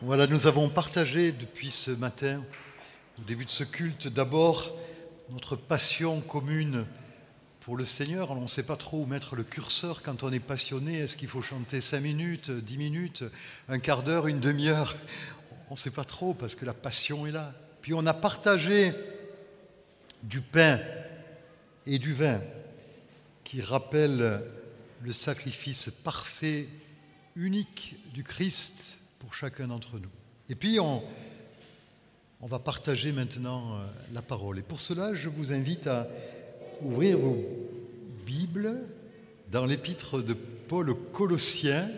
Voilà, nous avons partagé depuis ce matin, au début de ce culte, d'abord notre passion commune pour le Seigneur. on ne sait pas trop où mettre le curseur quand on est passionné. Est-ce qu'il faut chanter cinq minutes, dix minutes, un quart d'heure, une demi-heure? On ne sait pas trop parce que la passion est là. Puis on a partagé du pain et du vin qui rappellent le sacrifice parfait, unique du Christ pour chacun d'entre nous. Et puis on, va partager maintenant euh, la parole. Et pour cela, je vous invite à ouvrir vos Bibles dans l'épître de Paul Colossiens,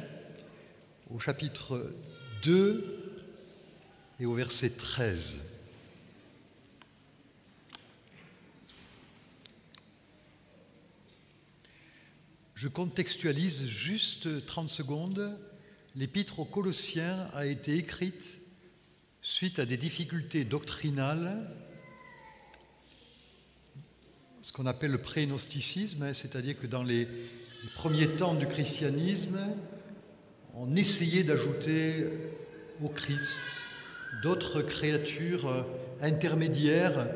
au chapitre 2 et au verset 13. Je contextualise juste 30 secondes. L'épître aux Colossiens a été écrite suite à des difficultés doctrinales, ce qu'on appelle le pré-gnosticisme, hein, c'est-à-dire que dans les, premiers temps du christianisme, on essayait d'ajouter au Christ d'autres créatures intermédiaires,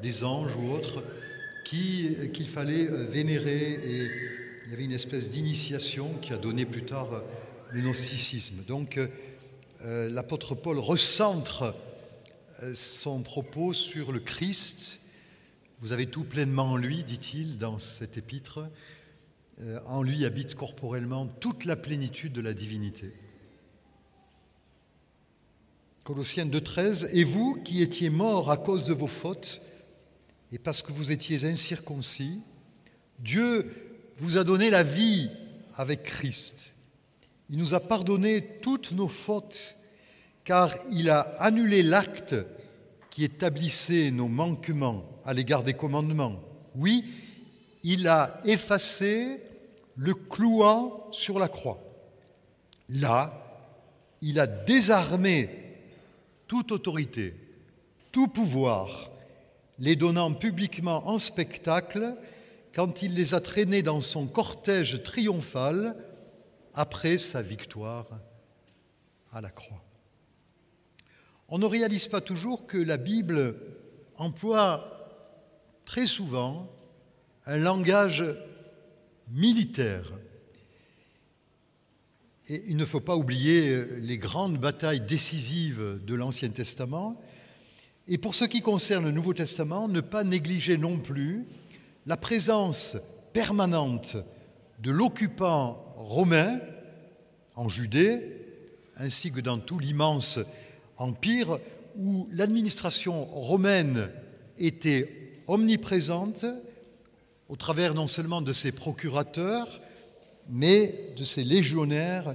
des anges ou autres, qu'il fallait vénérer. Et il y avait une espèce d'initiation qui a donné plus tard euh, le gnosticisme. Donc euh, l'apôtre Paul recentre euh, son propos sur le Christ. Vous avez tout pleinement en lui, dit-il dans cet épître. En lui habite corporellement toute la plénitude de la divinité. Colossiens 2.13, Et vous qui étiez morts à cause de vos fautes, et parce que vous étiez incirconcis, Dieu vous a donné la vie avec Christ. Il nous a pardonné toutes nos fautes, car il a annulé l'acte qui établissait nos manquements à l'égard des commandements. Oui, il a effacé le clouant sur la croix. Là, il a désarmé toute autorité, tout pouvoir, les donnant publiquement en spectacle quand il les a traînés dans son cortège triomphal après sa victoire à la croix. On ne réalise pas toujours que la Bible emploie très souvent un langage militaire. Et il ne faut pas oublier les grandes batailles décisives de l'Ancien Testament. Et pour ce qui concerne le Nouveau Testament, ne pas négliger non plus la présence permanente de l'occupant romain en Judée, ainsi que dans tout l'immense empire, où l'administration romaine était omniprésente au travers non seulement de ses procurateurs, mais de ses légionnaires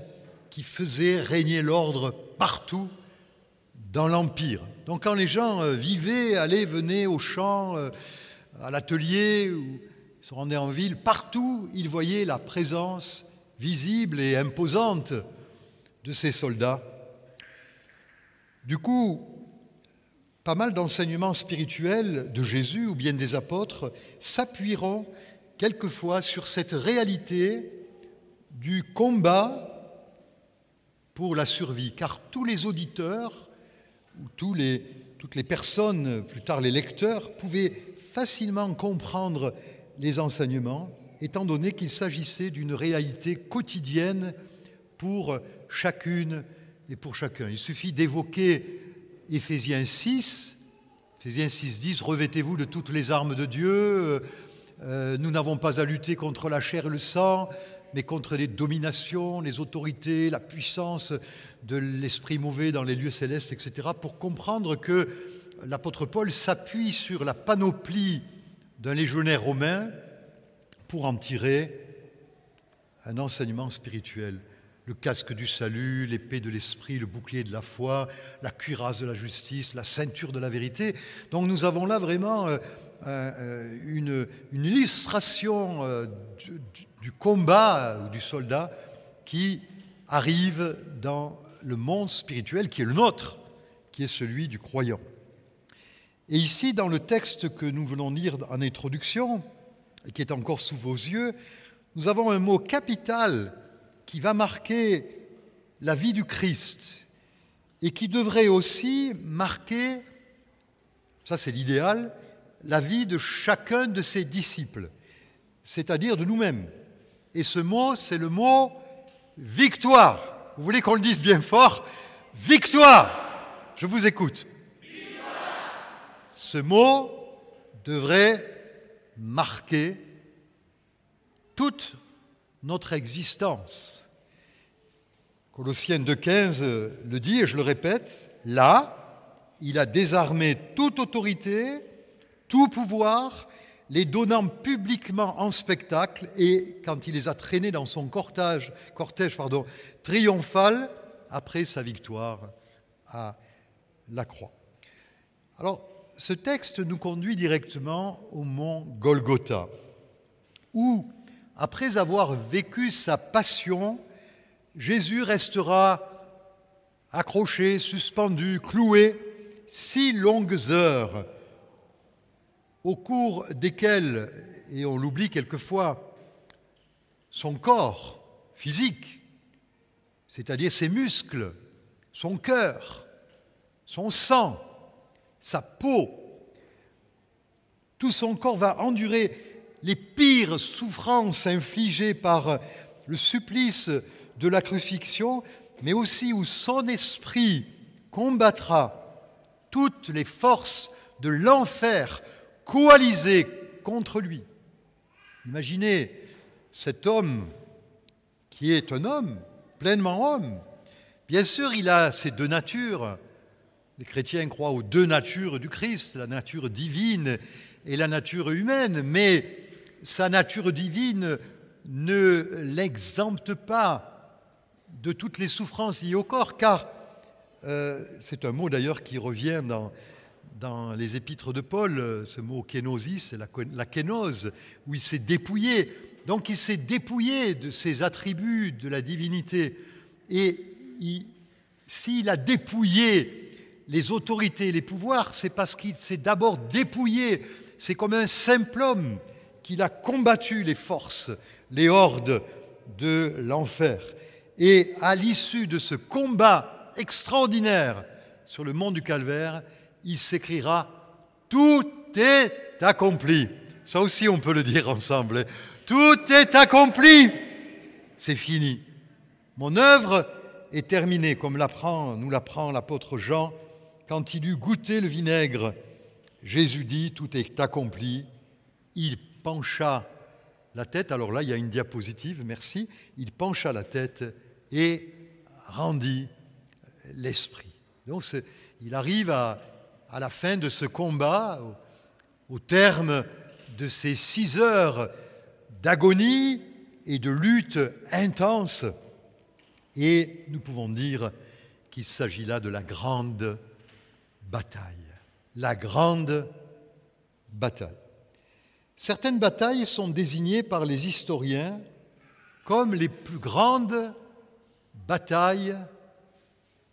qui faisaient régner l'ordre partout dans l'Empire. Donc quand les gens euh, vivaient, allaient, venaient au champ, euh, à l'atelier ou se rendaient en ville, partout ils voyaient la présence visible et imposante de ces soldats. Du coup, pas mal d'enseignements spirituels de Jésus ou bien des apôtres s'appuieront quelquefois sur cette réalité du combat pour la survie, car tous les auditeurs ou toutes les personnes, plus tard les lecteurs, pouvaient facilement comprendre les enseignements, étant donné qu'il s'agissait d'une réalité quotidienne pour chacune et pour chacun. Il suffit d'évoquer Éphésiens 6, Éphésiens 6, 10, revêtez-vous de toutes les armes de Dieu, euh, nous n'avons pas à lutter contre la chair et le sang, mais contre les dominations, les autorités, la puissance de l'esprit mauvais dans les lieux célestes, etc., pour comprendre que l'apôtre Paul s'appuie sur la panoplie d'un légionnaire romain pour en tirer un enseignement spirituel. Le casque du salut, l'épée de l'esprit, le bouclier de la foi, la cuirasse de la justice, la ceinture de la vérité. Donc nous avons là vraiment euh, euh, une, illustration euh, du, combat ou du soldat qui arrive dans le monde spirituel qui est le nôtre, qui est celui du croyant. Et ici, dans le texte que nous venons lire en introduction, qui est encore sous vos yeux, nous avons un mot capital qui va marquer la vie du Christ et qui devrait aussi marquer, ça c'est l'idéal, la vie de chacun de ses disciples, c'est-à-dire de nous-mêmes. Et ce mot, c'est le mot victoire. Vous voulez qu'on le dise bien fort? Victoire Je vous écoute. Ce mot devrait marquer toute notre existence. Colossiens 2.15 le dit, et je le répète, là, il a désarmé toute autorité, tout pouvoir, les donnant publiquement en spectacle, et quand il les a traînés dans son cortège, cortège pardon, triomphal, après sa victoire à la croix. Alors, ce texte nous conduit directement au mont Golgotha, où, après avoir vécu sa passion, Jésus restera accroché, suspendu, cloué, six longues heures, au cours desquelles, et on l'oublie quelquefois, son corps physique, c'est-à-dire ses muscles, son cœur, son sang, sa peau, tout son corps va endurer les pires souffrances infligées par le supplice de la crucifixion, mais aussi où son esprit combattra toutes les forces de l'enfer coalisées contre lui. Imaginez cet homme qui est un homme, pleinement homme. Bien sûr, il a ces deux natures, les chrétiens croient aux deux natures du Christ, la nature divine et la nature humaine, mais sa nature divine ne l'exempte pas de toutes les souffrances liées au corps, car euh, c'est un mot d'ailleurs qui revient dans, les épîtres de Paul, ce mot kénosis, la, la kénose, où il s'est dépouillé. Donc il s'est dépouillé de ses attributs de la divinité. Et s'il a dépouillé les autorités, les pouvoirs, c'est parce qu'il s'est d'abord dépouillé. C'est comme un simple homme qu'il a combattu les forces, les hordes de l'enfer. Et à l'issue de ce combat extraordinaire sur le mont du Calvaire, il s'écrira Tout est accompli. Ça aussi, on peut le dire ensemble. Tout est accompli. C'est fini. Mon œuvre est terminée, comme nous l'apprend l'apôtre Jean quand il eut goûté le vinaigre, Jésus dit, tout est accompli. Il pencha la tête, alors là il y a une diapositive, merci, il pencha la tête et rendit l'esprit. Donc il arrive à, la fin de ce combat, au, terme de ces six heures d'agonie et de lutte intense, et nous pouvons dire qu'il s'agit là de la grande la grande bataille. Certaines batailles sont désignées par les historiens comme les plus grandes batailles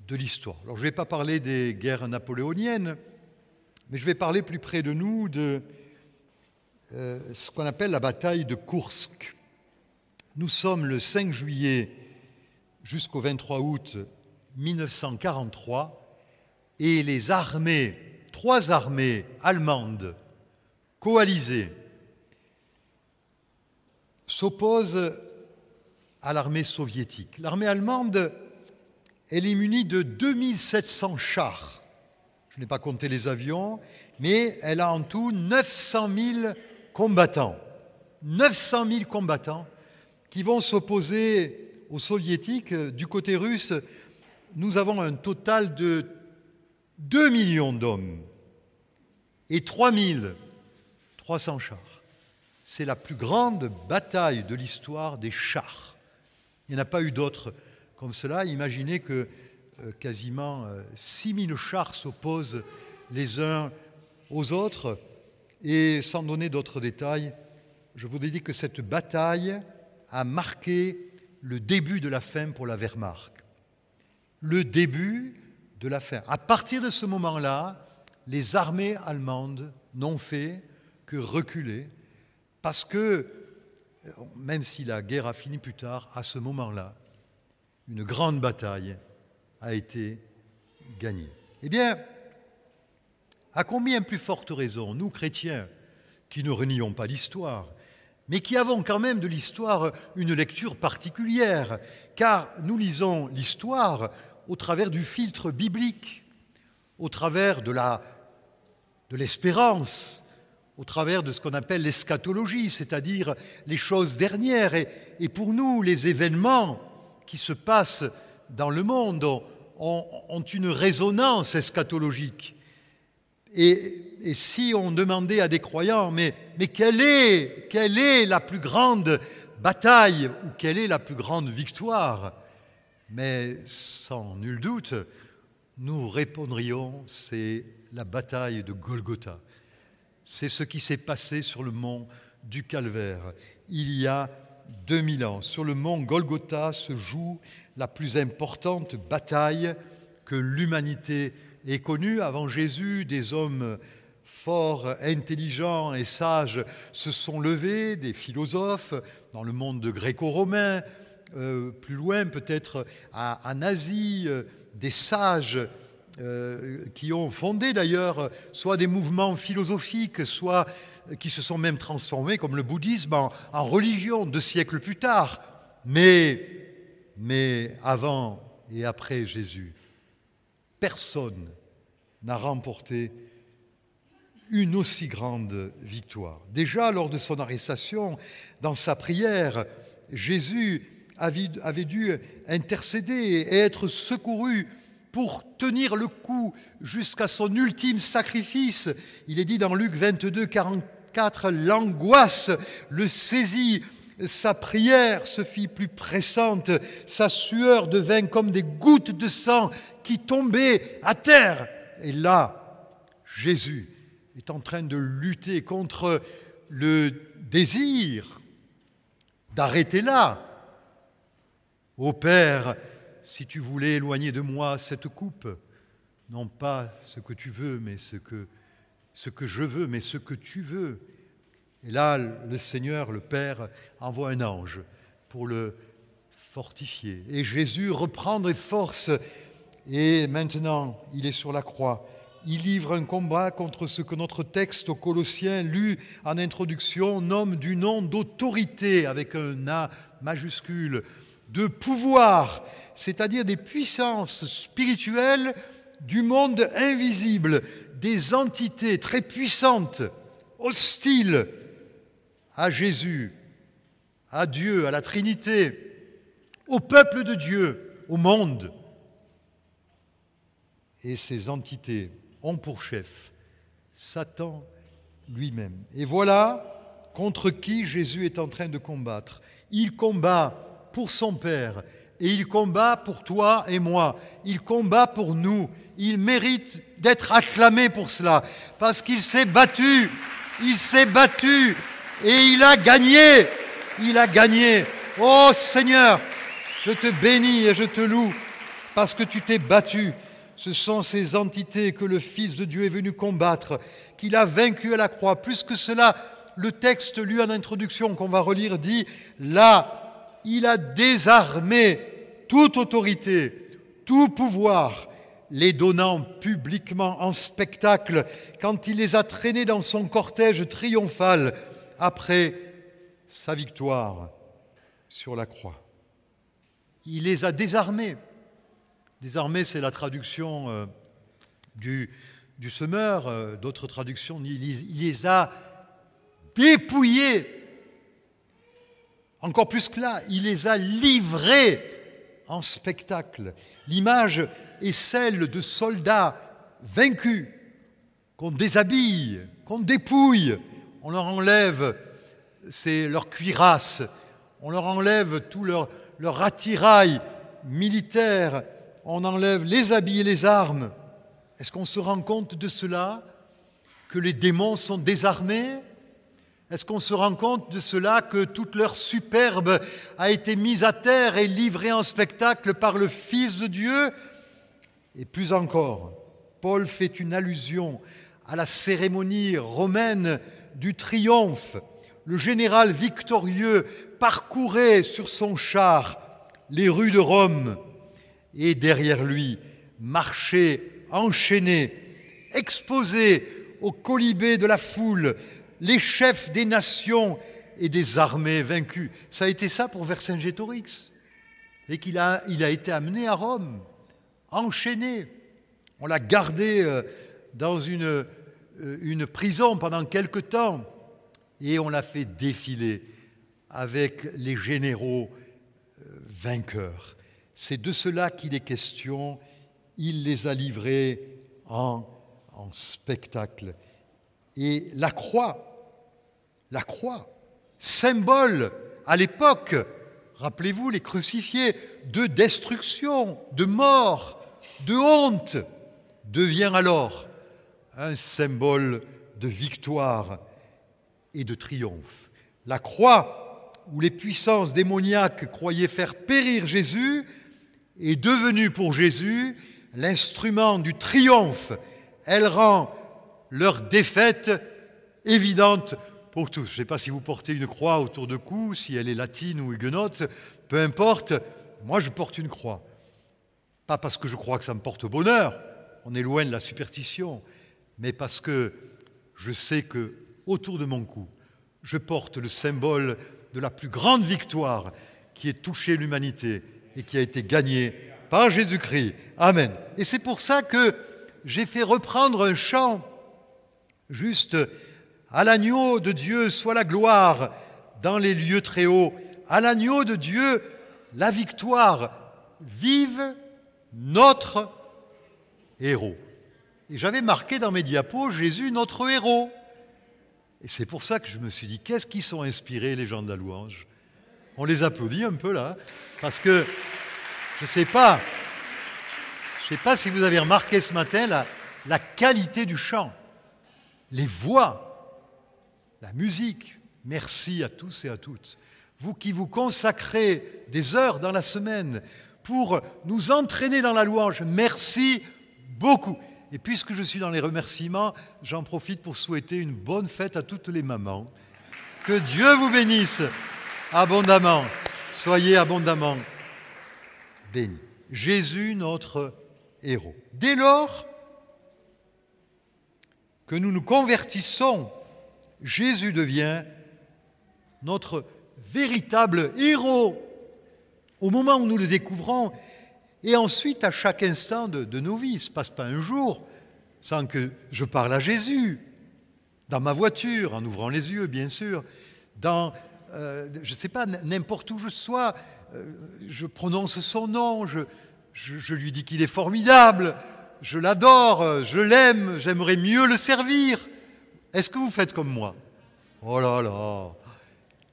de l'histoire. Alors je ne vais pas parler des guerres napoléoniennes, mais je vais parler plus près de nous de euh, ce qu'on appelle la bataille de Kursk. Nous sommes le 5 juillet jusqu'au 23 août 1943 et les armées, trois armées allemandes coalisées, s'opposent à l'armée soviétique. L'armée allemande, elle est munie de 2700 chars. Je n'ai pas compté les avions, mais elle a en tout 900 000 combattants. 900 000 combattants qui vont s'opposer aux soviétiques. Du côté russe, nous avons un total de 2 millions d'hommes et 3300 chars. C'est la plus grande bataille de l'histoire des chars. Il n'y en a pas eu d'autres comme cela. Imaginez que euh, quasiment 6000 euh, chars s'opposent les uns aux autres. Et sans donner d'autres détails, je vous dis que cette bataille a marqué le début de la fin pour la Wehrmacht. Le début de la. À partir de ce moment-là, les armées allemandes n'ont fait que reculer parce que, même si la guerre a fini plus tard, à ce moment-là, une grande bataille a été gagné. Eh bien, à combien plus forte raison, nous chrétiens, qui ne renions pas l'histoire, mais qui avons quand même de l'histoire une lecture particulière, car nous lisons l'histoire au travers du filtre biblique, au travers de la de l'espérance, au travers de ce qu'on appelle l'eschatologie, c'est-à-dire les choses dernières. Et, pour nous, les événements qui se passent dans le monde ont une résonance eschatologique. Et, et, si on demandait à des croyants, mais, mais quelle, est, quelle est la plus grande bataille ou quelle est la plus grande victoire Mais sans nul doute, nous répondrions, c'est la bataille de Golgotha. C'est ce qui s'est passé sur le mont du Calvaire il y a 2000 ans. Sur le mont Golgotha se joue la plus importante bataille que l'humanité ait connue. Avant Jésus, des hommes forts, intelligents et sages se sont levés, des philosophes dans le monde gréco-romain, euh, plus loin peut-être en Asie, euh, des sages euh, qui ont fondé d'ailleurs soit des mouvements philosophiques, soit qui se sont même transformés, comme le bouddhisme, en, en religion deux siècles plus tard. Mais, mais avant et après Jésus, personne n'a remporté une aussi grande victoire. Déjà lors de son arrestation, dans sa prière, Jésus avait, dû intercéder et être secouru pour tenir le coup jusqu'à son ultime sacrifice. Il est dit dans Luc 22, 44, l'angoisse le saisit, sa prière se fit plus pressante, sa sueur devint comme des gouttes de sang qui tombaient à terre. Et là, Jésus est en train de lutter contre le désir d'arrêter là. Ô Père, si tu voulais éloigner de moi cette coupe, non pas ce que tu veux, mais ce que, je veux, mais ce que tu veux. Et là, le Seigneur, le Père, envoie un ange pour le fortifier. Et Jésus reprend des forces et maintenant il est sur la croix. Il livre un combat contre ce que notre texte aux Colossiens, lu en introduction, nomme du nom d'autorité avec un A majuscule de pouvoir, c'est-à-dire des puissances spirituelles du monde invisible, des entités très puissantes, hostiles à Jésus, à Dieu, à la Trinité, au peuple de Dieu, au monde. Et ces entités ont pour chef Satan lui-même. Et voilà contre qui Jésus est en train de combattre. Il combat pour son Père. Et il combat pour toi et moi. Il combat pour nous. Il mérite d'être acclamé pour cela. Parce qu'il s'est battu. Il s'est battu. Et il a gagné. Il a gagné. Oh Seigneur, je te bénis et je te loue. Parce que tu t'es battu. Ce sont ces entités que le Fils de Dieu est venu combattre, qu'il a vaincu à la croix. Plus que cela, le texte lu en introduction qu'on va relire dit, là, il a désarmé toute autorité, tout pouvoir, les donnant publiquement en spectacle quand il les a traînés dans son cortège triomphal après sa victoire sur la croix. Il les a désarmés. Désarmés, c'est la traduction euh, du, semeur. Euh, D'autres traductions, il les a dépouillés encore plus que là, il les a livrés en spectacle. L'image est celle de soldats vaincus, qu'on déshabille, qu'on dépouille, on leur enlève leur cuirasse, on leur enlève tout leur, leur attirail militaire, on enlève les habits et les armes. Est-ce qu'on se rend compte de cela? Que les démons sont désarmés? Est-ce qu'on se rend compte de cela que toute leur superbe a été mise à terre et livrée en spectacle par le Fils de Dieu? Et plus encore, Paul fait une allusion à la cérémonie romaine du triomphe. Le général victorieux parcourait sur son char les rues de Rome et derrière lui marcher enchaînés, exposés aux colibés de la foule, les chefs des nations et des armées vaincues. Ça a été ça pour Vercingétorix. Et qu'il a, il a été amené à Rome, enchaîné. On l'a gardé euh, dans une, euh, une prison pendant quelque temps et on l'a fait défiler avec les généraux euh, vainqueurs. C'est de cela qu'il est question. Il les a livrés en, en spectacle. Et la croix, la croix, symbole à l'époque, rappelez-vous les crucifiés, de destruction, de mort, de honte, devient alors un symbole de victoire et de triomphe. La croix, où les puissances démoniaques croyaient faire périr Jésus, est devenue pour Jésus l'instrument du triomphe. Elle rend leur défaite évidente pour tous. Je ne sais pas si vous portez une croix autour de cou, si elle est latine ou huguenote, peu importe, moi je porte une croix. Pas parce que je crois que ça me porte bonheur, on est loin de la superstition, mais parce que je sais que autour de mon cou, je porte le symbole de la plus grande victoire qui ait touché l'humanité et qui a été gagnée par Jésus-Christ. Amen. Et c'est pour ça que j'ai fait reprendre un chant juste à l'agneau de Dieu soit la gloire dans les lieux très hauts, à l'agneau de Dieu la victoire, vive notre héros. Et j'avais marqué dans mes diapos Jésus notre héros. Et c'est pour ça que je me suis dit, qu'est-ce qui sont inspirés les gens de la louange? On les applaudit un peu là, parce que je ne sais pas, je sais pas si vous avez remarqué ce matin la qualité du chant, les voix, la musique. Merci à tous et à toutes. Vous qui vous consacrez des heures dans la semaine pour nous entraîner dans la louange, merci beaucoup. Et puisque je suis dans les remerciements, j'en profite pour souhaiter une bonne fête à toutes les mamans. Que Dieu vous bénisse abondamment. Soyez abondamment bénis. Jésus, notre héros. Dès lors que nous nous convertissons, Jésus devient notre véritable héros. Au moment où nous le découvrons, et ensuite, à chaque instant de, nos vies, il ne se passe pas un jour sans que je parle à Jésus, dans ma voiture, en ouvrant les yeux, bien sûr, dans, euh, je ne sais pas, n'importe où je sois, euh, je prononce son nom, je, je lui dis qu'il est formidable, je l'adore, je l'aime, j'aimerais mieux le servir. Est-ce que vous faites comme moi? Oh là là,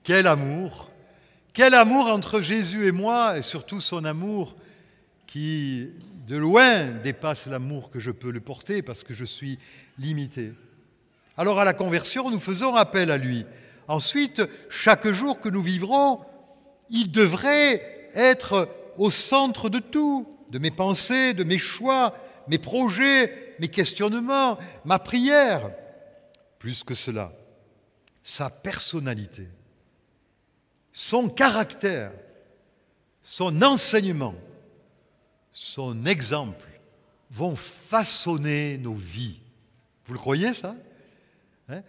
quel amour Quel amour entre Jésus et moi, et surtout son amour qui de loin dépasse l'amour que je peux le porter parce que je suis limité. Alors à la conversion, nous faisons appel à lui. Ensuite, chaque jour que nous vivrons, il devrait être au centre de tout, de mes pensées, de mes choix, mes projets, mes questionnements, ma prière. Plus que cela, sa personnalité, son caractère, son enseignement, son exemple vont façonner nos vies. Vous le croyez ça? Hein?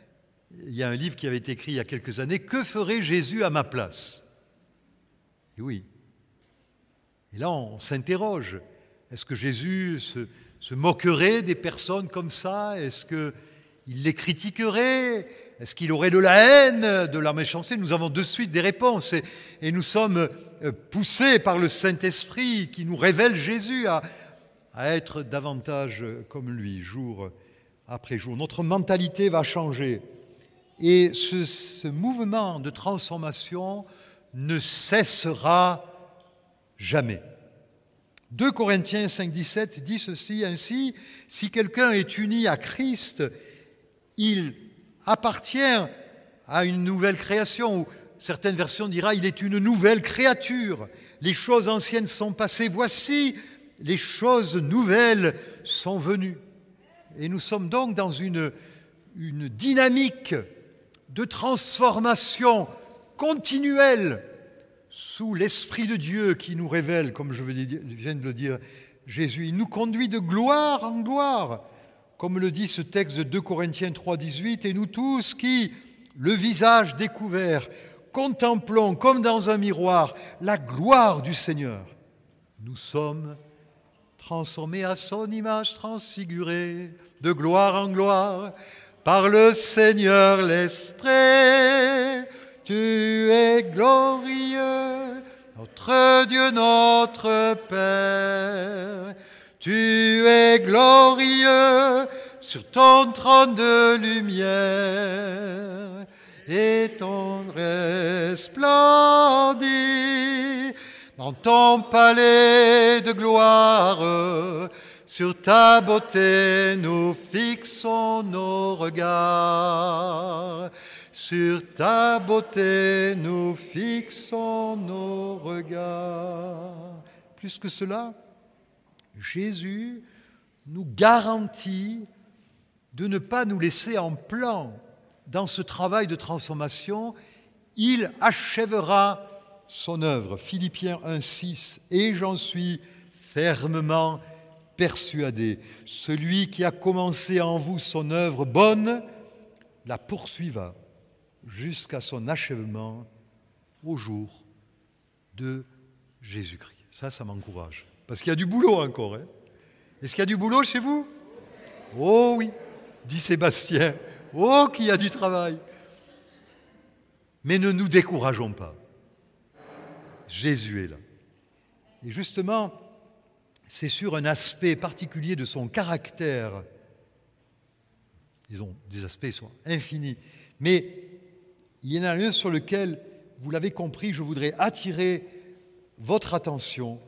Il y a un livre qui avait été écrit il y a quelques années, Que ferait Jésus à ma place? Et oui. Et là, on s'interroge. Est-ce que Jésus se, se moquerait des personnes comme ça? Est-ce qu'il les critiquerait Est-ce qu'il aurait de la haine, de la méchanceté? Nous avons de suite des réponses et, nous sommes euh, poussés par le Saint-Esprit qui nous révèle Jésus à, être davantage comme lui, jour après jour. Notre mentalité va changer. Et ce, ce mouvement de transformation ne cessera jamais. 2 Corinthiens 5, 17 dit ceci ainsi, si quelqu'un est uni à Christ, il appartient à une nouvelle création, certaines versions dira il est une nouvelle créature. Les choses anciennes sont passées, voici les choses nouvelles sont venues. Et nous sommes donc dans une dynamique de transformation continuelle sous l'Esprit de Dieu qui nous révèle, comme je viens de le dire, Jésus. Il nous conduit de gloire en gloire, comme le dit ce texte de 2 Corinthiens 3, 18, et nous tous qui, le visage découvert, contemplons comme dans un miroir la gloire du Seigneur, nous sommes transformés à son image transfigurée, de gloire en gloire, par le Seigneur l'Esprit. Tu es glorieux, notre Dieu, notre Père. Tu es glorieux sur ton trône de lumière et ton resplendit dans ton palais de gloire. Sur ta beauté, nous fixons nos regards. Sur ta beauté, nous fixons nos regards. Plus que cela, Jésus nous garantit de ne pas nous laisser en plan dans ce travail de transformation. Il achèvera son œuvre. Philippiens 1.6. Et j'en suis fermement persuadé. Celui qui a commencé en vous son œuvre bonne la poursuivra jusqu'à son achèvement au jour de Jésus-Christ. Ça, ça m'encourage. Parce qu'il y a du boulot encore. Hein. Est-ce qu'il y a du boulot chez vous? Oh oui, dit Sébastien. Oh, qu'il y a du travail. Mais ne nous décourageons pas. Jésus est là. Et justement, c'est sur un aspect particulier de son caractère, disons, des aspects sont infinis, mais il y en a un sur lequel, vous l'avez compris, je voudrais attirer votre attention,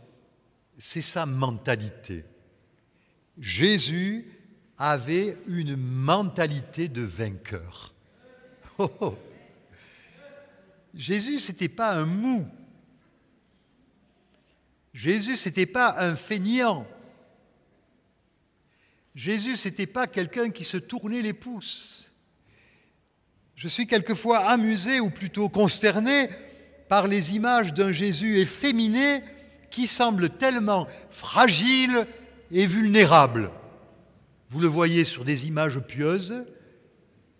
c'est sa mentalité. Jésus avait une mentalité de vainqueur. Oh, oh. Jésus, ce n'était pas un mou. Jésus, ce n'était pas un feignant. Jésus, ce n'était pas quelqu'un qui se tournait les pouces. Je suis quelquefois amusé, ou plutôt consterné, par les images d'un Jésus efféminé qui semble tellement fragile et vulnérable. Vous le voyez sur des images pieuses,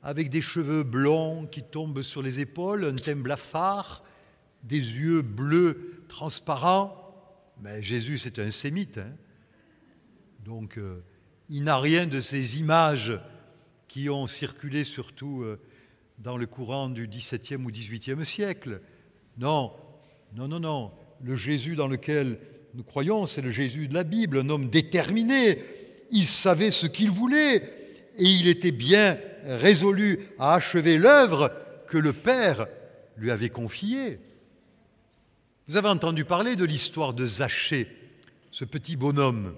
avec des cheveux blonds qui tombent sur les épaules, un teint blafard, des yeux bleus transparents. Mais Jésus, c'est un sémite. Hein. Donc, euh, il n'a rien de ces images qui ont circulé surtout euh, dans le courant du XVIIe ou XVIIIe siècle. Non, non, non, non. Le Jésus dans lequel nous croyons, c'est le Jésus de la Bible, un homme déterminé, il savait ce qu'il voulait et il était bien résolu à achever l'œuvre que le Père lui avait confiée. Vous avez entendu parler de l'histoire de Zachée, ce petit bonhomme,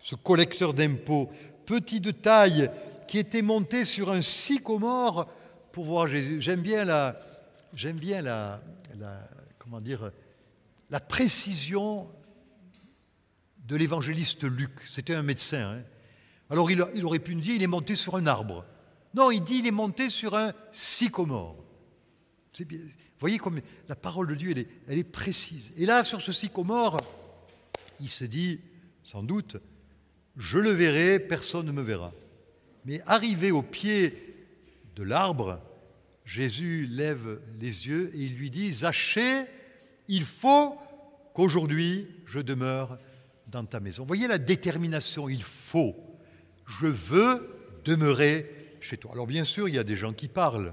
ce collecteur d'impôts, petit de taille, qui était monté sur un sycomore pour voir Jésus. J'aime bien la, j'aime bien la, comment dire, la précision de l'évangéliste Luc. C'était un médecin. Hein. Alors il, aurait pu nous dire il est monté sur un arbre. Non, il dit il est monté sur un sycomore. Vous voyez comme la parole de Dieu, elle est, elle est précise. Et là, sur ce sycomore, il se dit, sans doute, je le verrai, personne ne me verra. Mais arrivé au pied de l'arbre, Jésus lève les yeux et il lui dit, Zachée, il faut qu'aujourd'hui je demeure dans ta maison. Voyez la détermination, il faut. Je veux demeurer chez toi. Alors bien sûr, il y a des gens qui parlent.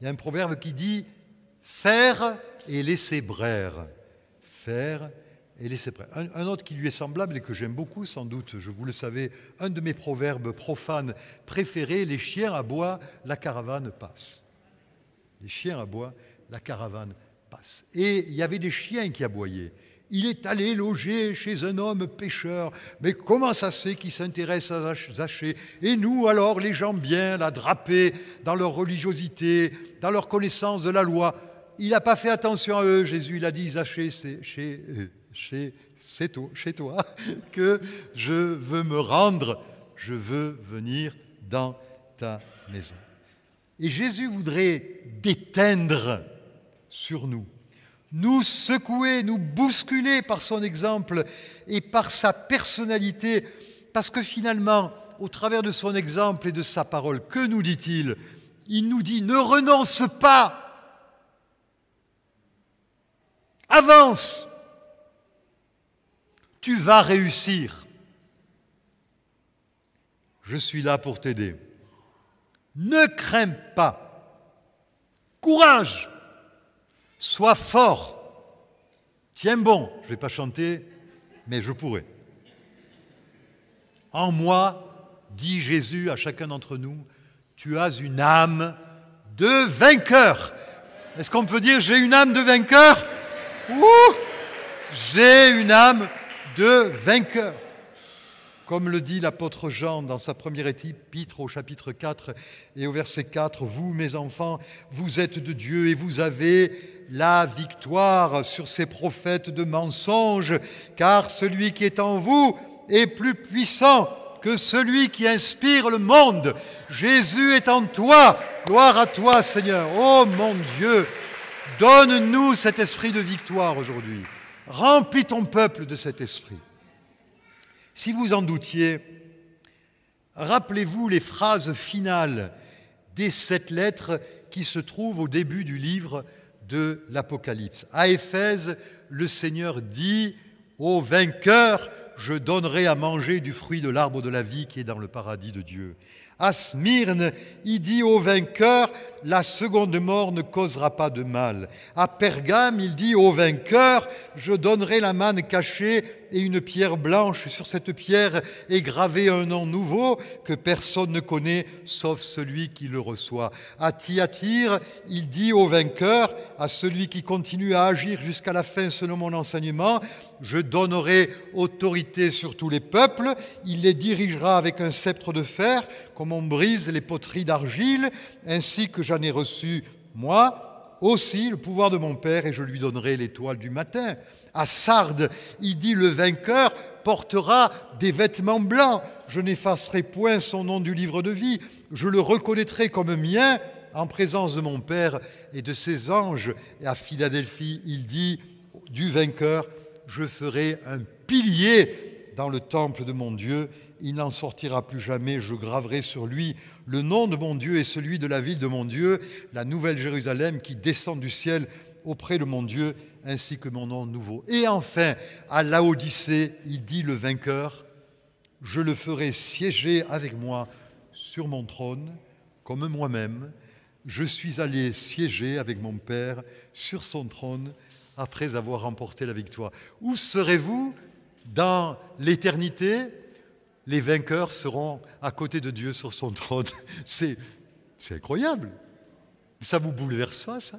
Il y a un proverbe qui dit faire et laisser braire. Faire et laisser braire. Un, autre qui lui est semblable et que j'aime beaucoup, sans doute, je vous le savez, un de mes proverbes profanes préférés les chiens bois, la caravane passe. Les chiens à bois, la caravane passe. Et il y avait des chiens qui aboyaient il est allé loger chez un homme pêcheur. Mais comment ça se fait qu'il s'intéresse à Zachée? Et nous, alors, les gens bien, la drapés dans leur religiosité, dans leur connaissance de la loi, il n'a pas fait attention à eux. Jésus, il a dit, Zachée, c'est chez, euh, chez, chez toi que je veux me rendre, je veux venir dans ta maison. Et Jésus voudrait déteindre sur nous nous secouer, nous bousculer par son exemple et par sa personnalité, parce que finalement, au travers de son exemple et de sa parole, que nous dit-il? Il nous dit, ne renonce pas, avance, tu vas réussir. Je suis là pour t'aider. Ne crains pas. Courage. Sois fort. Tiens bon. Je ne vais pas chanter, mais je pourrais. En moi, dit Jésus à chacun d'entre nous, tu as une âme de vainqueur. Est-ce qu'on peut dire j'ai une âme de vainqueur? J'ai une âme de vainqueur. Comme le dit l'apôtre Jean dans sa première épître au chapitre 4 et au verset 4, Vous, mes enfants, vous êtes de Dieu et vous avez la victoire sur ces prophètes de mensonges, car celui qui est en vous est plus puissant que celui qui inspire le monde. Jésus est en toi. Gloire à toi, Seigneur. Oh mon Dieu, donne-nous cet esprit de victoire aujourd'hui. Remplis ton peuple de cet esprit. Si vous en doutiez, rappelez-vous les phrases finales des sept lettres qui se trouvent au début du livre de l'Apocalypse. À Éphèse, le Seigneur dit aux vainqueurs, je donnerai à manger du fruit de l'arbre de la vie qui est dans le paradis de Dieu. À Smyrne, il dit au vainqueur, la seconde mort ne causera pas de mal. À Pergame, il dit au vainqueur, je donnerai la manne cachée et une pierre blanche. Sur cette pierre est gravé un nom nouveau que personne ne connaît sauf celui qui le reçoit. À Thyatire, il dit au vainqueur, à celui qui continue à agir jusqu'à la fin selon mon enseignement, je donnerai autorité sur tous les peuples, il les dirigera avec un sceptre de fer, comme on brise les poteries d'argile, ainsi que j'en ai reçu, moi, aussi le pouvoir de mon Père, et je lui donnerai l'étoile du matin. À Sardes, il dit, le vainqueur portera des vêtements blancs, je n'effacerai point son nom du livre de vie, je le reconnaîtrai comme mien en présence de mon Père et de ses anges. Et à Philadelphie, il dit, du vainqueur, je ferai un pilier dans le temple de mon Dieu, il n'en sortira plus jamais, je graverai sur lui le nom de mon Dieu et celui de la ville de mon Dieu, la nouvelle Jérusalem qui descend du ciel auprès de mon Dieu, ainsi que mon nom nouveau. Et enfin, à Laodicée, il dit le vainqueur, je le ferai siéger avec moi sur mon trône, comme moi-même, je suis allé siéger avec mon Père sur son trône après avoir remporté la victoire. Où serez-vous dans l'éternité? Les vainqueurs seront à côté de Dieu sur son trône. C'est, incroyable. Ça vous bouleverse pas, ça?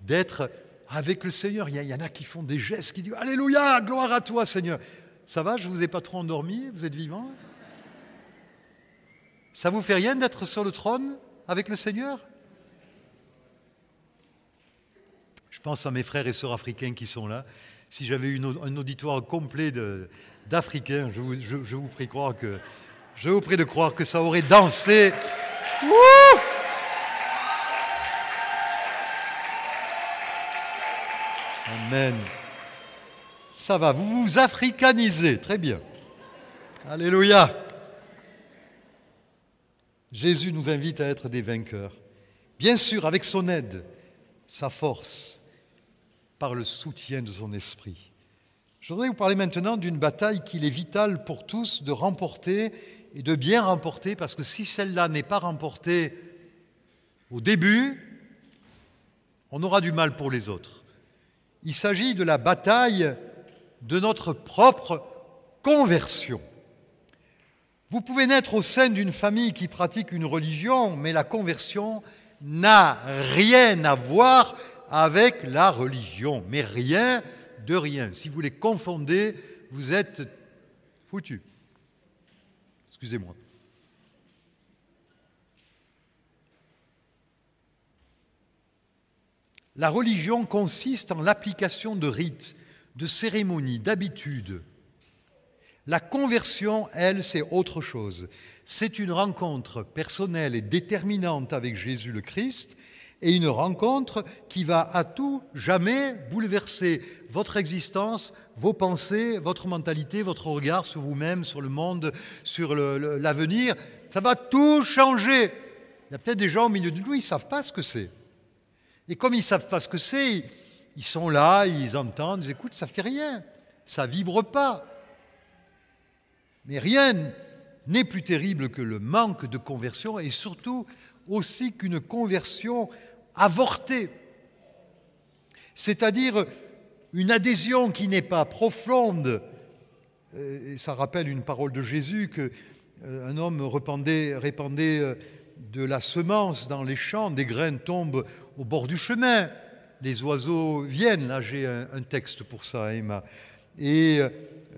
D'être avec le Seigneur. Il y, en a qui font des gestes, qui disent Alléluia, gloire à toi, Seigneur. Ça va, je ne vous ai pas trop endormi, vous êtes vivant? Ça vous fait rien d'être sur le trône avec le Seigneur? Je pense à mes frères et sœurs africains qui sont là. Si j'avais eu un auditoire complet de, d'Africains. Je vous, prie de croire que ça aurait dansé. Amen. Ça va, vous vous africanisez, très bien. Alléluia. Jésus nous invite à être des vainqueurs. Bien sûr, avec son aide, sa force, par le soutien de son esprit. Je voudrais vous parler maintenant d'une bataille qu'il est vital pour tous de remporter et de bien remporter, parce que si celle-là n'est pas remportée au début, on aura du mal pour les autres. Il s'agit de la bataille de notre propre conversion. Vous pouvez naître au sein d'une famille qui pratique une religion, mais la conversion n'a rien à voir avec la religion, mais rien de rien. Si vous les confondez, vous êtes foutus. Excusez-moi. La religion consiste en l'application de rites, de cérémonies, d'habitudes. La conversion, elle, c'est autre chose. C'est une rencontre personnelle et déterminante avec Jésus le Christ et une rencontre qui va à tout jamais bouleverser votre existence, vos pensées, votre mentalité, votre regard sur vous-même, sur le monde, sur l'avenir. Ça va tout changer. Il y a peut-être des gens au milieu de nous, ils ne savent pas ce que c'est. Et comme ils ne savent pas ce que c'est, ils sont là, ils entendent, ils écoutent, ça ne fait rien, ça vibre pas. Mais rien n'est plus terrible que le manque de conversion et surtout aussi qu'une conversion avortée. C'est-à-dire une adhésion qui n'est pas profonde. Et ça rappelle une parole de Jésus que euh, homme répandait, euh, de la semence dans les champs, des graines tombent au bord du chemin, les oiseaux viennent. Là, j'ai un, texte pour ça, Emma. Et euh,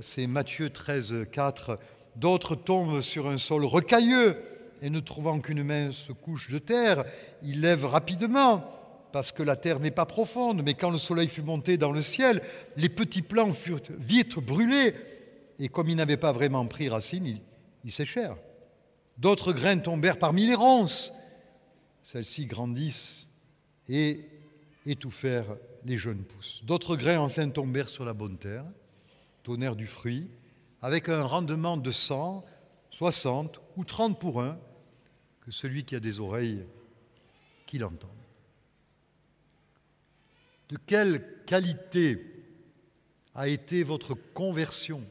c'est Matthieu 13, 4. D'autres tombent sur un sol rocailleux et ne trouvant qu'une mince couche de terre, ils lèvent rapidement parce que la terre n'est pas profonde. Mais quand le soleil fut monté dans le ciel, les petits plants furent vite brûlés et comme ils n'avaient pas vraiment pris racine, ils, ils séchèrent. D'autres graines tombèrent parmi les ronces. Celles-ci grandissent et étouffèrent les jeunes pousses. D'autres grains enfin tombèrent sur la bonne terre, donnèrent du fruit, avec un rendement de 100, 60 ou 30 pour un, que celui qui a des oreilles qui l'entende. De quelle qualité a été votre conversion?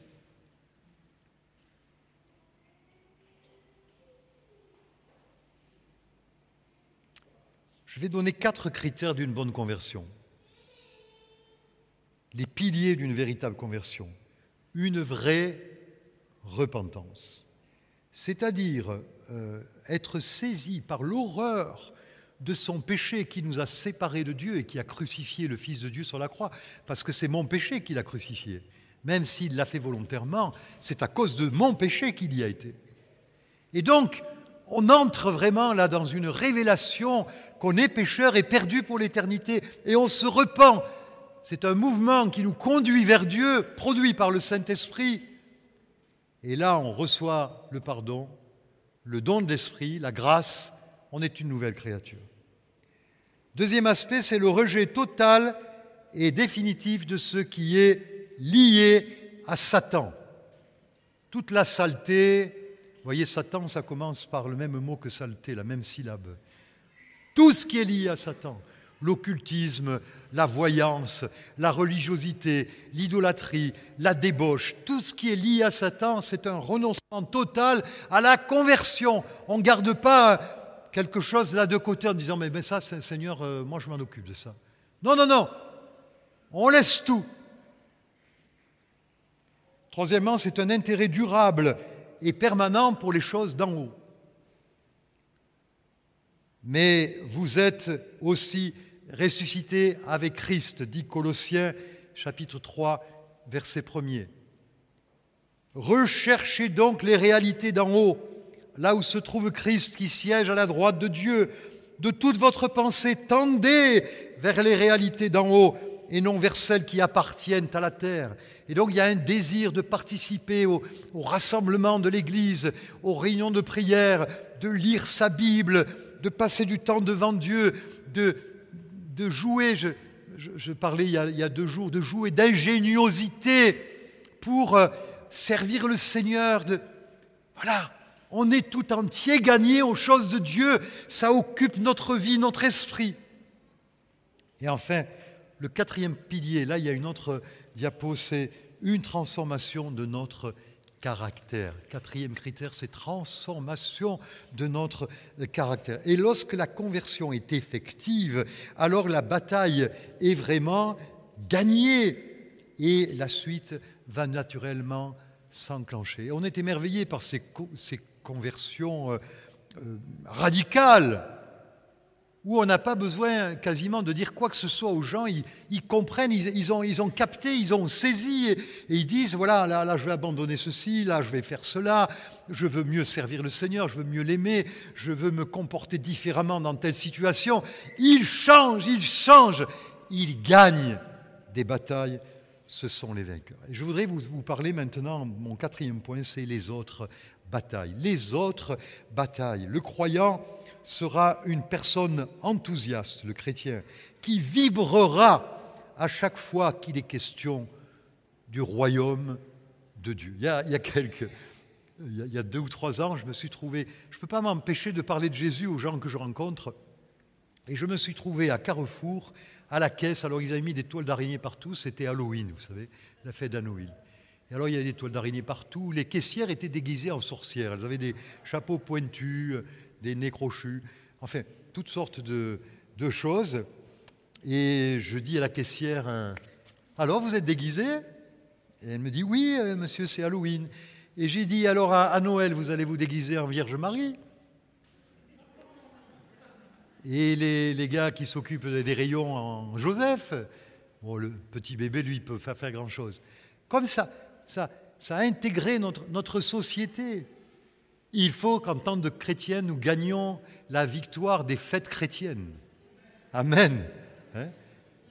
Je vais donner quatre critères d'une bonne conversion. Les piliers d'une véritable conversion. Une vraie repentance. C'est-à-dire euh, être saisi par l'horreur de son péché qui nous a séparés de Dieu et qui a crucifié le Fils de Dieu sur la croix. Parce que c'est mon péché qui l'a crucifié. Même s'il l'a fait volontairement, c'est à cause de mon péché qu'il y a été. Et donc, on entre vraiment là dans une révélation qu'on est pécheur et perdu pour l'éternité et on se repent. C'est un mouvement qui nous conduit vers Dieu, produit par le Saint-Esprit. Et là, on reçoit le pardon, le don de l'Esprit, la grâce, on est une nouvelle créature. Deuxième aspect, c'est le rejet total et définitif de ce qui est lié à Satan. Toute la saleté, voyez, Satan, ça commence par le même mot que saleté, la même syllabe. Tout ce qui est lié à Satan, l'occultisme, la voyance, la religiosité, l'idolâtrie, la débauche, tout ce qui est lié à Satan, c'est un renoncement total à la conversion. On ne garde pas quelque chose là de côté en disant mais, ça, Seigneur, euh, moi je m'en occupe de ça. Non, non, non. On laisse tout. Troisièmement, c'est un intérêt durable et permanent pour les choses d'en haut. Mais vous êtes aussi ressuscité avec Christ, dit Colossiens chapitre 3, verset 1er. Recherchez donc les réalités d'en haut, là où se trouve Christ qui siège à la droite de Dieu. De toute votre pensée, tendez vers les réalités d'en haut et non vers celles qui appartiennent à la terre. Et donc il y a un désir de participer au, rassemblement de l'Église, aux réunions de prière, de lire sa Bible, de passer du temps devant Dieu, de, de jouer, je, parlais il y, a, deux jours, de jouer d'ingéniosité pour euh, servir le Seigneur. Voilà, on est tout entier gagné aux choses de Dieu, ça occupe notre vie, notre esprit. Et enfin, le quatrième pilier, là il y a une autre diapo, c'est une transformation de notre caractère. Quatrième critère, c'est transformation de notre caractère. Et lorsque la conversion est effective, alors la bataille est vraiment gagnée et la suite va naturellement s'enclencher. On est émerveillé par ces, conversions euh, euh, radicales où on n'a pas besoin quasiment de dire quoi que ce soit aux gens, ils, comprennent, ils, ont, capté, ils ont saisi et, ils disent, voilà, là, là je vais abandonner ceci, là je vais faire cela, je veux mieux servir le Seigneur, je veux mieux l'aimer, je veux me comporter différemment dans telle situation. Ils changent, ils changent, ils gagnent des batailles, ce sont les vainqueurs. Et je voudrais vous parler maintenant, mon quatrième point, c'est les autres batailles. Les autres batailles. Le croyant sera une personne enthousiaste, le chrétien, qui vibrera à chaque fois qu'il est question du royaume de Dieu. Il y a, quelques, il y a deux ou trois ans, je me suis trouvé, je ne peux pas m'empêcher de parler de Jésus aux gens que je rencontre, et je me suis trouvé à Carrefour, à la caisse, alors ils avaient mis des toiles d'araignée partout, c'était Halloween, vous savez, la fête d'Halloween. Et alors il y avait des toiles d'araignée partout, les caissières étaient déguisées en sorcières, elles avaient des chapeaux pointus, des nez crochus, enfin, toutes sortes de, choses. Et je dis à la caissière, alors vous êtes déguisée? Et elle me dit, oui, euh, monsieur, c'est Halloween. Et j'ai dit, alors à, Noël, vous allez vous déguiser en Vierge Marie? Et les, gars qui s'occupent des rayons en Joseph, bon, le petit bébé, lui, peut faire, faire grand-chose. Comme ça, ça, ça a intégré notre, notre société. Il faut qu'en tant que chrétiens, nous gagnions la victoire des fêtes chrétiennes. Amen. Hein?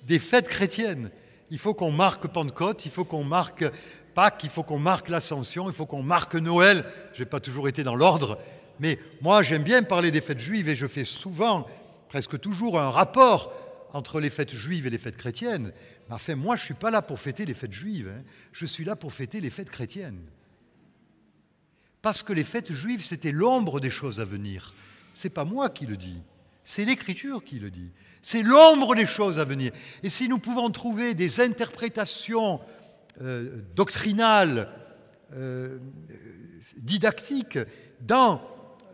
des fêtes chrétiennes. Il faut qu'on marque Pentecôte, il faut qu'on marque Pâques, il faut qu'on marque l'Ascension, il faut qu'on marque Noël. Je n'ai pas toujours été dans l'ordre, mais moi j'aime bien parler des fêtes juives et je fais souvent, presque toujours, un rapport entre les fêtes juives et les fêtes chrétiennes. Mais enfin, moi je ne suis pas là pour fêter les fêtes juives, hein. je suis là pour fêter les fêtes chrétiennes. Parce que les fêtes juives, c'était l'ombre des choses à venir. Ce n'est pas moi qui le dis, c'est l'Écriture qui le dit. C'est l'ombre des choses à venir. Et si nous pouvons trouver des interprétations euh, doctrinales, euh, didactiques, dans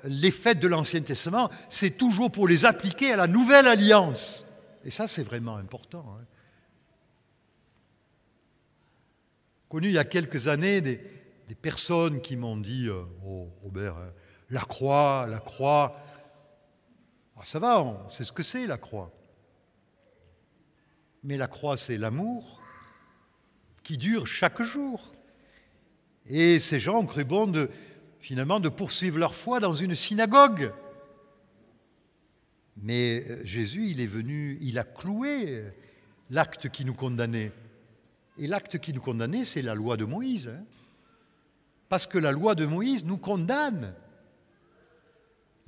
les fêtes de l'Ancien Testament, c'est toujours pour les appliquer à la nouvelle alliance. Et ça, c'est vraiment important. Hein. Connu il y a quelques années des, personnes qui m'ont dit euh, Oh, Robert, hein, la croix, la croix. Ah, ça va, on sait ce que c'est la croix. Mais la croix, c'est l'amour qui dure chaque jour. Et ces gens ont cru bon de, finalement de poursuivre leur foi dans une synagogue. Mais euh, Jésus, il est venu, il a cloué l'acte qui nous condamnait. Et l'acte qui nous condamnait, c'est la loi de Moïse. Hein. Parce que la loi de Moïse nous condamne.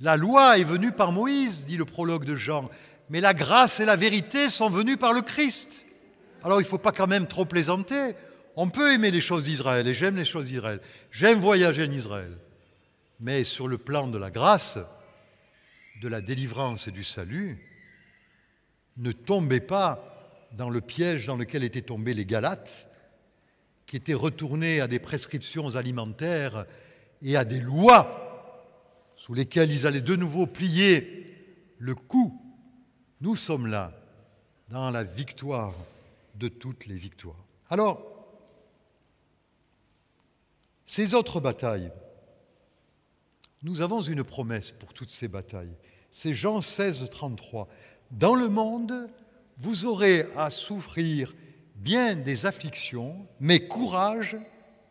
La loi est venue par Moïse, dit le prologue de Jean, mais la grâce et la vérité sont venues par le Christ. Alors il ne faut pas quand même trop plaisanter. On peut aimer les choses d'Israël, et j'aime les choses d'Israël. J'aime voyager en Israël. Mais sur le plan de la grâce, de la délivrance et du salut, ne tombez pas dans le piège dans lequel étaient tombés les Galates, qui étaient retournés à des prescriptions alimentaires et à des lois sous lesquelles ils allaient de nouveau plier le cou. Nous sommes là dans la victoire de toutes les victoires. Alors, ces autres batailles, nous avons une promesse pour toutes ces batailles. C'est Jean 16, 33. Dans le monde, vous aurez à souffrir bien des afflictions, mais courage,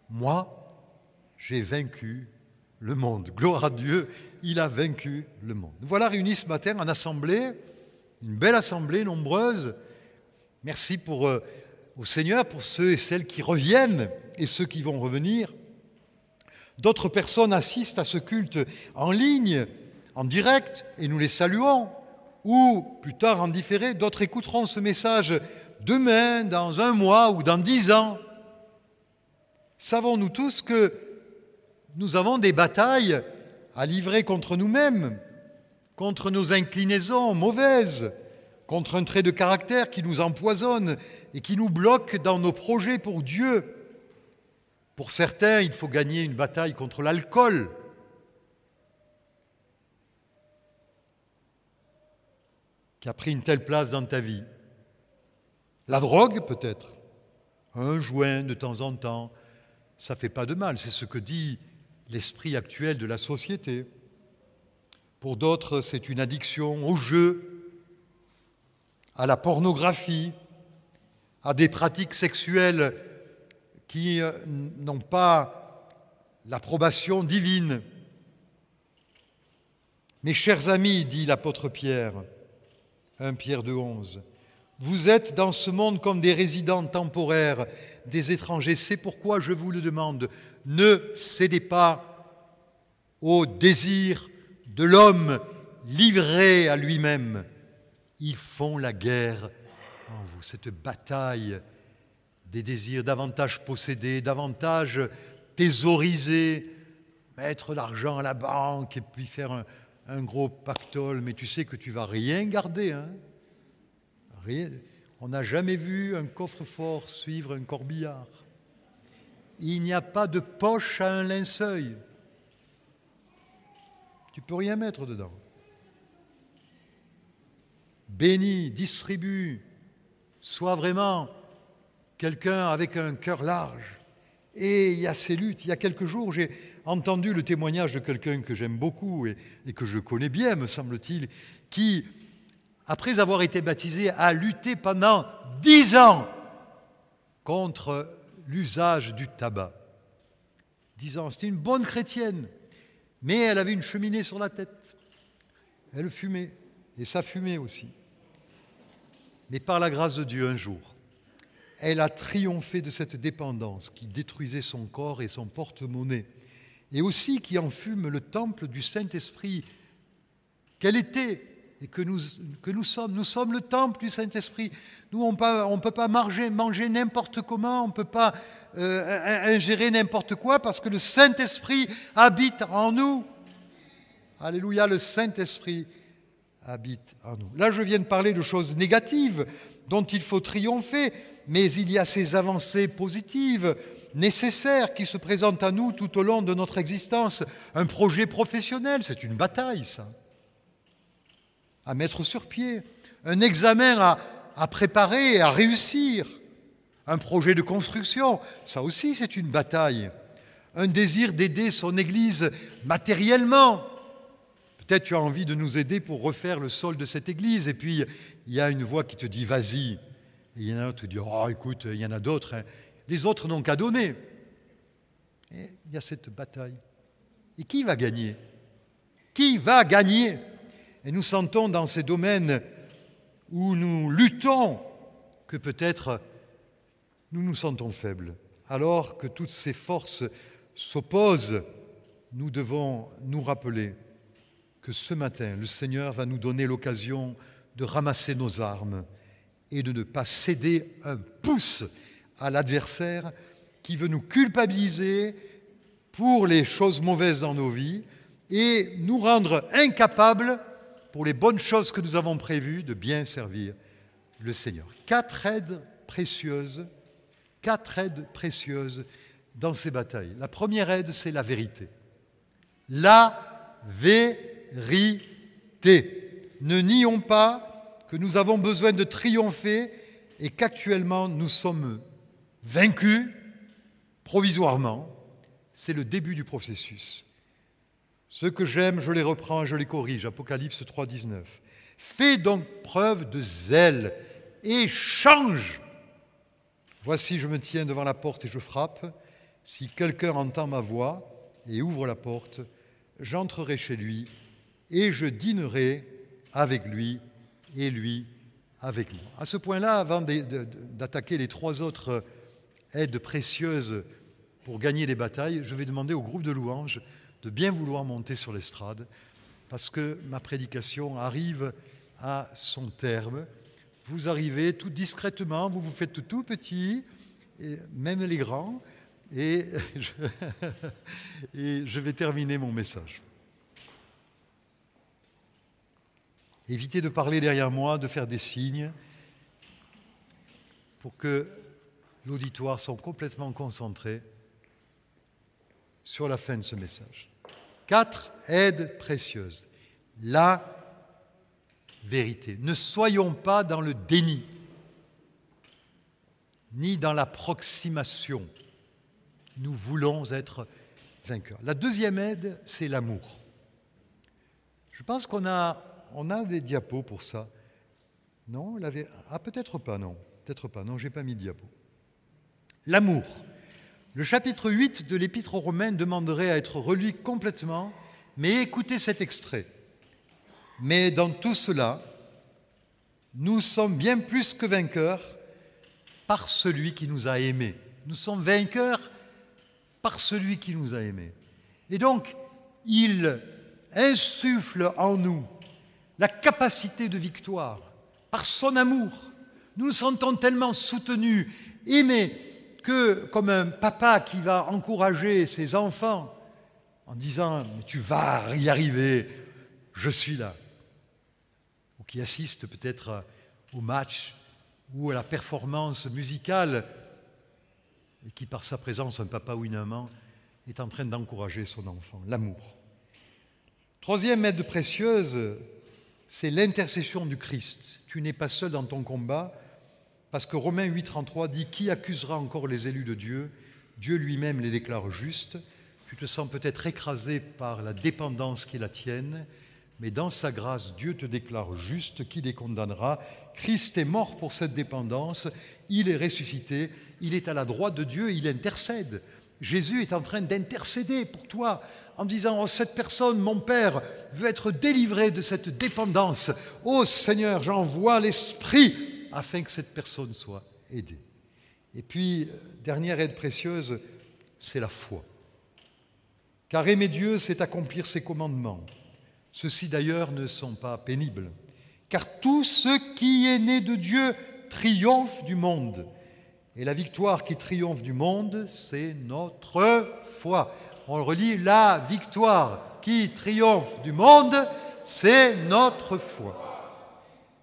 moi, j'ai vaincu le monde. Gloire à Dieu, il a vaincu le monde. Nous voilà réunis ce matin en assemblée, une belle assemblée nombreuse. Merci euh, au Seigneur pour ceux et celles qui reviennent et ceux qui vont revenir. D'autres personnes assistent à ce culte en ligne, en direct, et nous les saluons ou plus tard en différé, d'autres écouteront ce message demain, dans un mois ou dans dix ans. Savons-nous tous que nous avons des batailles à livrer contre nous-mêmes, contre nos inclinaisons mauvaises, contre un trait de caractère qui nous empoisonne et qui nous bloque dans nos projets pour Dieu. Pour certains, il faut gagner une bataille contre l'alcool, qui a pris une telle place dans ta vie? La drogue, peut-être. Un joint de temps en temps, ça fait pas de mal. C'est ce que dit l'esprit actuel de la société. Pour d'autres, c'est une addiction au jeu, à la pornographie, à des pratiques sexuelles qui euh, n'ont pas l'approbation divine. Mes chers amis, dit l'apôtre Pierre, 1 Pierre 2, 11. Vous êtes dans ce monde comme des résidents temporaires, des étrangers. C'est pourquoi je vous le demande, ne cédez pas au désir de l'homme livré à lui-même. Ils font la guerre en vous, cette bataille des désirs davantage possédés, davantage thésauriser, mettre l'argent à la banque et puis faire un, gros pactole, mais tu sais que tu vas rien garder. Hein On n'a jamais vu un coffre-fort suivre un corbillard. Il n'y a pas de poche à un linceul. Tu peux rien mettre dedans. Bénis, distribue, sois vraiment quelqu'un avec un cœur large. Et il y a ces luttes. Il y a quelques jours, j'ai entendu le témoignage de quelqu'un que j'aime beaucoup et, que je connais bien, me semble-t-il, qui, après avoir été baptisé, a lutté pendant dix ans contre l'usage du tabac. Dix ans, c'était une bonne chrétienne, mais elle avait une cheminée sur la tête. Elle fumait, et ça fumait aussi. Mais par la grâce de Dieu, un jour, elle a triomphé de cette dépendance qui détruisait son corps et son porte-monnaie, et aussi qui enfume le temple du Saint-Esprit qu'elle était et que nous, que nous sommes. Nous sommes le temple du Saint-Esprit. Nous, on ne peut pas manger, manger n'importe comment, on ne peut pas euh, ingérer n'importe quoi, parce que le Saint-Esprit habite en nous. Alléluia, le Saint-Esprit habite en nous. Là, je viens de parler de choses négatives dont il faut triompher mais il y a ces avancées positives nécessaires qui se présentent à nous tout au long de notre existence. Un projet professionnel, c'est une bataille, ça, à mettre sur pied. Un examen à, préparer et à réussir. Un projet de construction, ça aussi, c'est une bataille. Un désir d'aider son Église matériellement. Peut-être tu as envie de nous aider pour refaire le sol de cette Église, et puis il y a une voix qui te dit, vas-y, il y en a d'autres qui disent Oh, écoute, il y en a d'autres. Hein. Les autres n'ont qu'à donner. Et il y a cette bataille. Et qui va gagner? Qui va gagner? Et nous sentons dans ces domaines où nous luttons que peut-être nous nous sentons faibles. Alors que toutes ces forces s'opposent, nous devons nous rappeler que ce matin, le Seigneur va nous donner l'occasion de ramasser nos armes et de ne pas céder un pouce à l'adversaire qui veut nous culpabiliser pour les choses mauvaises dans nos vies et nous rendre incapables pour les bonnes choses que nous avons prévues de bien servir le Seigneur. Quatre aides précieuses, quatre aides précieuses dans ces batailles. La première aide, c'est la vérité. La vérité. Ne nions pas que nous avons besoin de triompher et qu'actuellement nous sommes vaincus provisoirement. C'est le début du processus. Ce que j'aime, je les reprends et je les corrige. Apocalypse 3, 19. Fais donc preuve de zèle et change. Voici, je me tiens devant la porte et je frappe. Si quelqu'un entend ma voix et ouvre la porte, j'entrerai chez lui et je dînerai avec lui et lui avec nous. À ce point-là, avant d'attaquer les trois autres aides précieuses pour gagner les batailles, je vais demander au groupe de louanges de bien vouloir monter sur l'estrade, parce que ma prédication arrive à son terme. Vous arrivez tout discrètement, vous vous faites tout, petit, et même les grands, et et je vais terminer mon message. Évitez de parler derrière moi, de faire des signes, pour que l'auditoire soit complètement concentré sur la fin de ce message. Quatre aides précieuses. La vérité. Ne soyons pas dans le déni, ni dans l'approximation. Nous voulons être vainqueurs. La deuxième aide, c'est l'amour. Je pense qu'on a des diapos pour ça. Non Ah, peut-être pas, non. Peut-être pas, non, j'ai pas mis de diapos. L'amour. Le chapitre 8 de l'Épître aux Romains demanderait à être relu complètement, mais écoutez cet extrait. Mais dans tout cela, nous sommes bien plus que vainqueurs par celui qui nous a aimés. Nous sommes vainqueurs par celui qui nous a aimés. Et donc, il insuffle en nous la capacité de victoire, par son amour. Nous nous sentons tellement soutenus, aimés, que comme un papa qui va encourager ses enfants en disant Tu vas y arriver, je suis là. Ou qui assiste peut-être au match ou à la performance musicale et qui, par sa présence, un papa ou une maman, est en train d'encourager son enfant, l'amour. Troisième aide précieuse, c'est l'intercession du Christ. Tu n'es pas seul dans ton combat, parce que Romains 8,33 dit Qui accusera encore les élus de Dieu? Dieu lui-même les déclare justes. Tu te sens peut-être écrasé par la dépendance qui la tienne, mais dans sa grâce, Dieu te déclare juste, qui les condamnera Christ est mort pour cette dépendance, il est ressuscité, il est à la droite de Dieu, il intercède. Jésus est en train d'intercéder pour toi en disant, oh cette personne, mon Père, veut être délivré de cette dépendance. Oh Seigneur, j'envoie l'Esprit afin que cette personne soit aidée. Et puis, dernière aide précieuse, c'est la foi. Car aimer Dieu, c'est accomplir ses commandements. Ceux-ci d'ailleurs ne sont pas pénibles, car tout ce qui est né de Dieu triomphe du monde. Et la victoire qui triomphe du monde, c'est notre foi. On le relit, la victoire qui triomphe du monde, c'est notre foi.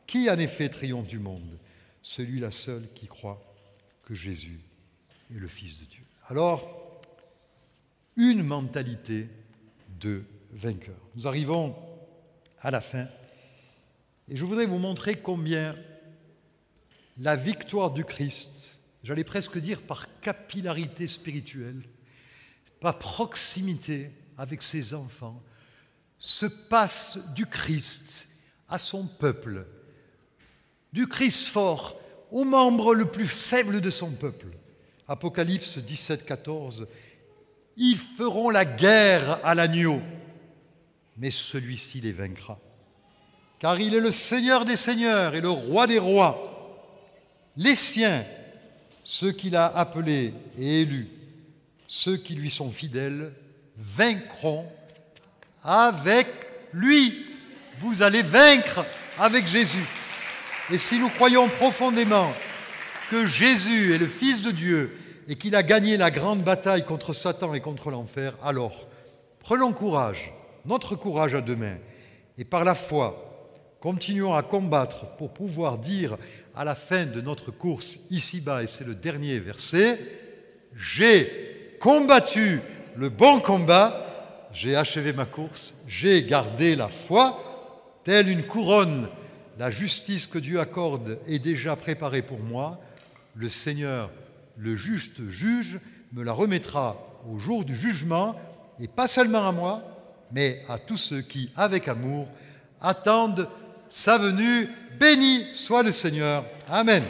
Qui en effet triomphe du monde? Celui-là seul qui croit que Jésus est le Fils de Dieu. Alors, une mentalité de vainqueur. Nous arrivons à la fin et je voudrais vous montrer combien la victoire du Christ j'allais presque dire par capillarité spirituelle, par proximité avec ses enfants, se passe du Christ à son peuple, du Christ fort au membre le plus faible de son peuple. Apocalypse 17, 14. Ils feront la guerre à l'agneau, mais celui-ci les vaincra. Car il est le Seigneur des seigneurs et le roi des rois. Les siens ceux qu'il a appelés et élus, ceux qui lui sont fidèles, vaincront avec lui. Vous allez vaincre avec Jésus. Et si nous croyons profondément que Jésus est le Fils de Dieu et qu'il a gagné la grande bataille contre Satan et contre l'enfer, alors prenons courage, notre courage à deux mains, et par la foi, Continuons à combattre pour pouvoir dire à la fin de notre course ici-bas, et c'est le dernier verset, j'ai combattu le bon combat, j'ai achevé ma course, j'ai gardé la foi, telle une couronne, la justice que Dieu accorde est déjà préparée pour moi, le Seigneur, le juste juge, me la remettra au jour du jugement, et pas seulement à moi, mais à tous ceux qui, avec amour, attendent sa venue. Béni soit le Seigneur. Amen.